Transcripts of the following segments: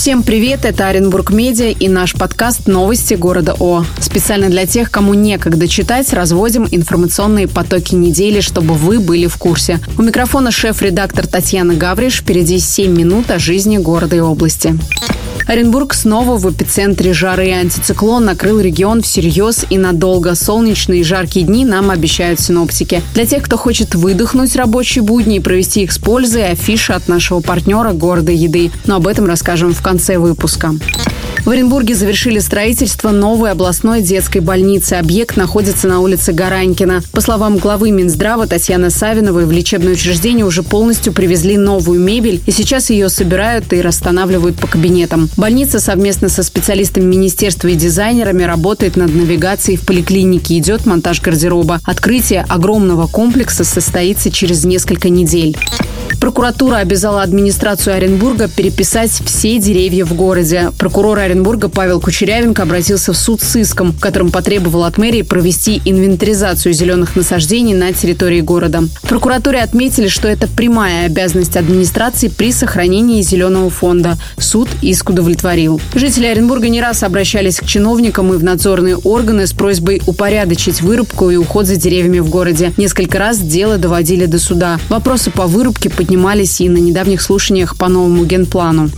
Всем привет, это Оренбург Медиа и наш подкаст «Новости города О». Специально для тех, кому некогда читать, разводим информационные потоки недели, чтобы вы были в курсе. У микрофона шеф-редактор Татьяна Гавриш. Впереди 7 минут о жизни города и области. Оренбург снова в эпицентре жары. Антициклон накрыл регион всерьез и надолго. Солнечные и жаркие дни нам обещают синоптики. Для тех, кто хочет выдохнуть рабочие будни и провести их с пользой, афиша от нашего партнера города еды. Но об этом расскажем в конце выпуска. В Оренбурге завершили строительство новой областной детской больницы. Объект находится на улице Гаранькина. По словам главы Минздрава Татьяны Савиновой, в лечебное учреждение уже полностью привезли новую мебель, и сейчас ее собирают и расстанавливают по кабинетам. Больница совместно со специалистами министерства и дизайнерами работает над навигацией в поликлинике. Идет монтаж гардероба. Открытие огромного комплекса состоится через несколько недель. Прокуратура обязала администрацию Оренбурга переписать все деревья в городе. Прокурор Оренбурга Павел Кучерявенко обратился в суд с иском, в котором потребовал от мэрии провести инвентаризацию зеленых насаждений на территории города. В прокуратуре отметили, что это прямая обязанность администрации при сохранении зеленого фонда. Суд иск удовлетворил. Жители Оренбурга не раз обращались к чиновникам и в надзорные органы с просьбой упорядочить вырубку и уход за деревьями в городе. Несколько раз дело доводили до суда. Вопросы по вырубке поднимались и на недавних слушаниях по новому генплану.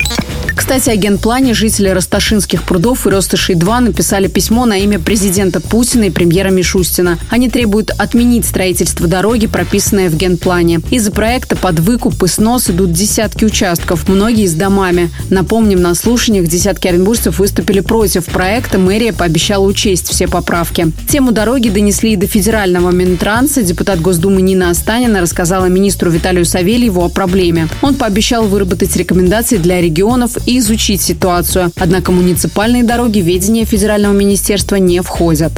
Кстати, о генплане жители Росташинских прудов и Ростышей-2 написали письмо на имя президента Путина и премьера Мишустина. Они требуют отменить строительство дороги, прописанное в генплане. Из-за проекта под выкуп и снос идут десятки участков, многие с домами. Напомним, на слушаниях десятки оренбуржцев выступили против проекта. Мэрия пообещала учесть все поправки. Тему дороги донесли и до федерального Минтранса. Депутат Госдумы Нина Останина рассказала министру Виталию Савельеву о проблеме. Он пообещал выработать рекомендации для регионов и изучить ситуацию. Однако муниципальные дороги ведения федерального министерства не входят.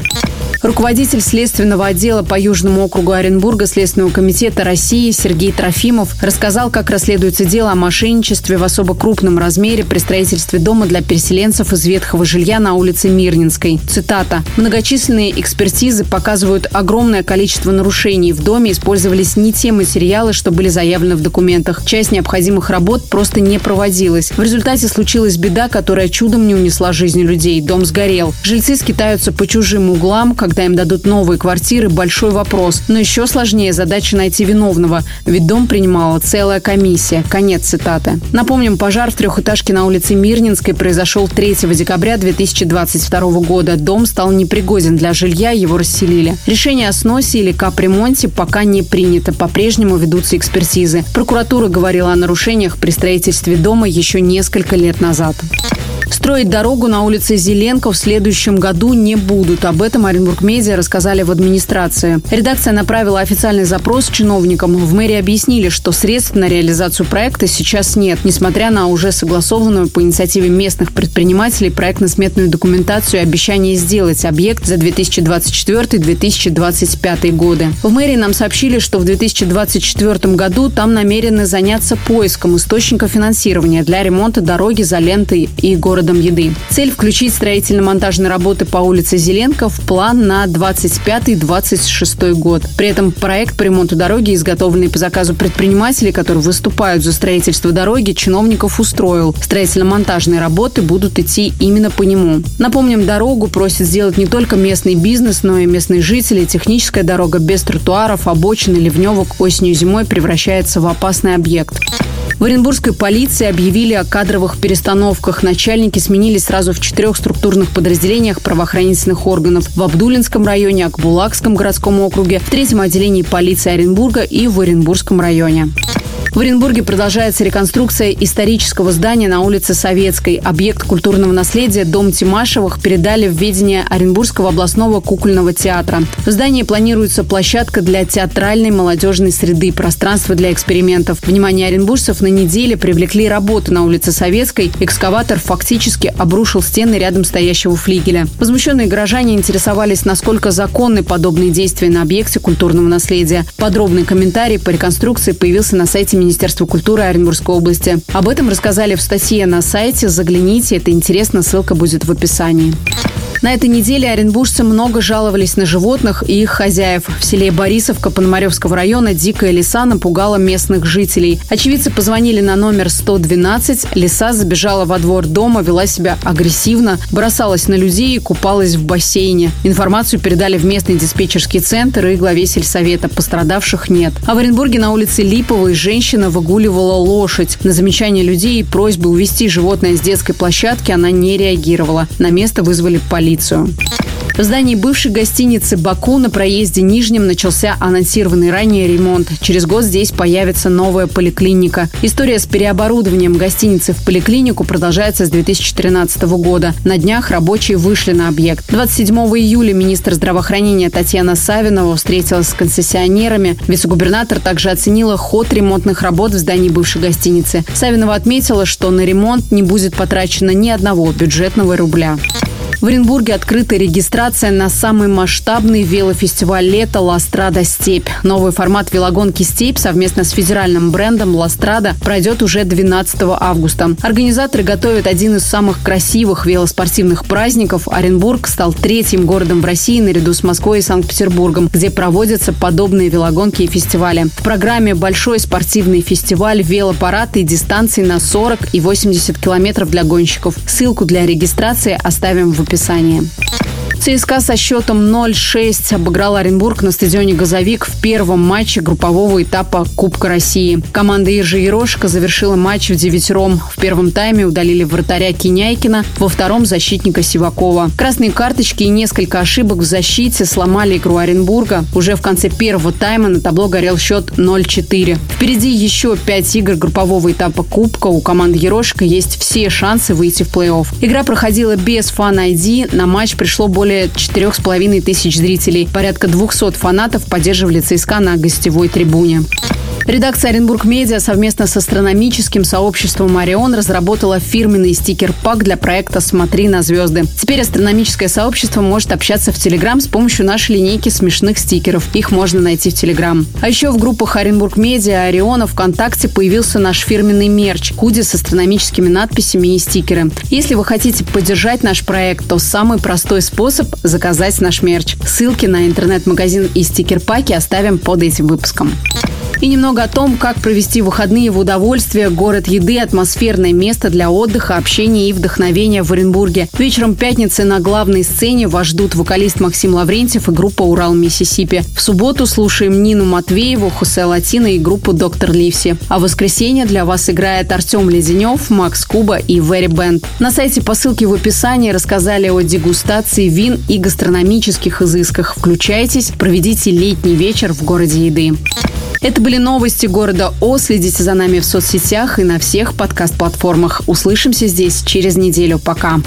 Руководитель следственного отдела по Южному округу Оренбурга Следственного комитета России Сергей Трофимов рассказал, как расследуется дело о мошенничестве в особо крупном размере при строительстве дома для переселенцев из ветхого жилья на улице Мирнинской. Цитата. «Многочисленные экспертизы показывают огромное количество нарушений. В доме использовались не те материалы, что были заявлены в документах. Часть необходимых работ просто не проводилась. В результате случилась беда, которая чудом не унесла жизни людей. Дом сгорел. Жильцы скитаются по чужим углам, как когда им дадут новые квартиры, большой вопрос. Но еще сложнее задача найти виновного, ведь дом принимала целая комиссия. Конец цитаты. Напомним, пожар в трехэтажке на улице Мирнинской произошел 3 декабря 2022 года. Дом стал непригоден для жилья, его расселили. Решение о сносе или капремонте пока не принято. По-прежнему ведутся экспертизы. Прокуратура говорила о нарушениях при строительстве дома еще несколько лет назад. Строить дорогу на улице Зеленко в следующем году не будут. Об этом Оренбург Медиа рассказали в администрации. Редакция направила официальный запрос чиновникам. В мэрии объяснили, что средств на реализацию проекта сейчас нет, несмотря на уже согласованную по инициативе местных предпринимателей проектно-сметную документацию и обещание сделать объект за 2024-2025 годы. В мэрии нам сообщили, что в 2024 году там намерены заняться поиском источника финансирования для ремонта дороги за лентой и городом еды. Цель – включить строительно-монтажные работы по улице Зеленко в план на 25-26 год. При этом проект по ремонту дороги, изготовленный по заказу предпринимателей, которые выступают за строительство дороги, чиновников устроил. Строительно-монтажные работы будут идти именно по нему. Напомним, дорогу просит сделать не только местный бизнес, но и местные жители. Техническая дорога без тротуаров, обочин и ливневок осенью-зимой превращается в опасный объект. В Оренбургской полиции объявили о кадровых перестановках. Начальники сменились сразу в четырех структурных подразделениях правоохранительных органов. В Абдулинском районе, Акбулакском городском округе, в третьем отделении полиции Оренбурга и в Оренбургском районе. В Оренбурге продолжается реконструкция исторического здания на улице Советской. Объект культурного наследия Дом Тимашевых передали в ведение Оренбургского областного кукольного театра. В здании планируется площадка для театральной молодежной среды, пространство для экспериментов. Внимание оренбуржцев на неделе привлекли работы на улице Советской. Экскаватор фактически обрушил стены рядом стоящего флигеля. Возмущенные горожане интересовались, насколько законны подобные действия на объекте культурного наследия. Подробный комментарий по реконструкции появился на сайте Министерства культуры Оренбургской области. Об этом рассказали в статье на сайте. Загляните, это интересно, ссылка будет в описании. На этой неделе оренбуржцы много жаловались на животных и их хозяев. В селе Борисовка Пономаревского района дикая лиса напугала местных жителей. Очевидцы позвонили на номер 112. Лиса забежала во двор дома, вела себя агрессивно, бросалась на людей и купалась в бассейне. Информацию передали в местный диспетчерский центр и главе сельсовета. Пострадавших нет. А в Оренбурге на улице Липовой женщина выгуливала лошадь. На замечание людей и просьбы увести животное с детской площадки она не реагировала. На место вызвали полицию полицию. В здании бывшей гостиницы «Баку» на проезде Нижнем начался анонсированный ранее ремонт. Через год здесь появится новая поликлиника. История с переоборудованием гостиницы в поликлинику продолжается с 2013 года. На днях рабочие вышли на объект. 27 июля министр здравоохранения Татьяна Савинова встретилась с концессионерами. Вице-губернатор также оценила ход ремонтных работ в здании бывшей гостиницы. Савинова отметила, что на ремонт не будет потрачено ни одного бюджетного рубля. В Оренбурге открыта регистрация на самый масштабный велофестиваль лета «Ластрада Степь». Новый формат велогонки «Степь» совместно с федеральным брендом «Ластрада» пройдет уже 12 августа. Организаторы готовят один из самых красивых велоспортивных праздников. Оренбург стал третьим городом в России наряду с Москвой и Санкт-Петербургом, где проводятся подобные велогонки и фестивали. В программе большой спортивный фестиваль, велопарад и дистанции на 40 и 80 километров для гонщиков. Ссылку для регистрации оставим в описании описании. ЦСКА со счетом 0-6 обыграл Оренбург на стадионе «Газовик» в первом матче группового этапа Кубка России. Команда Иржи Ерошка завершила матч в девятером. В первом тайме удалили вратаря Киняйкина, во втором – защитника Сивакова. Красные карточки и несколько ошибок в защите сломали игру Оренбурга. Уже в конце первого тайма на табло горел счет 0-4. Впереди еще пять игр группового этапа Кубка. У команды Ерошка есть все шансы выйти в плей-офф. Игра проходила без фан-айди. На матч пришло более более 4,5 тысяч зрителей. Порядка 200 фанатов поддерживали ЦСКА на гостевой трибуне. Редакция Оренбург Медиа совместно с астрономическим сообществом Орион разработала фирменный стикер-пак для проекта «Смотри на звезды». Теперь астрономическое сообщество может общаться в Телеграм с помощью нашей линейки смешных стикеров. Их можно найти в Телеграм. А еще в группах Оренбург Медиа, Ориона, ВКонтакте появился наш фирменный мерч – худи с астрономическими надписями и стикеры. Если вы хотите поддержать наш проект, то самый простой способ – заказать наш мерч. Ссылки на интернет-магазин и стикер-паки оставим под этим выпуском. И немного о том, как провести выходные в удовольствие, город еды, атмосферное место для отдыха, общения и вдохновения в Оренбурге. Вечером пятницы на главной сцене вас ждут вокалист Максим Лаврентьев и группа «Урал Миссисипи». В субботу слушаем Нину Матвееву, Хусе Латина и группу «Доктор Ливси». А в воскресенье для вас играет Артем Леденев, Макс Куба и Very Band. На сайте по ссылке в описании рассказали о дегустации вин и гастрономических изысках. Включайтесь, проведите летний вечер в городе еды. Это были новости города О. Следите за нами в соцсетях и на всех подкаст-платформах. Услышимся здесь через неделю. Пока.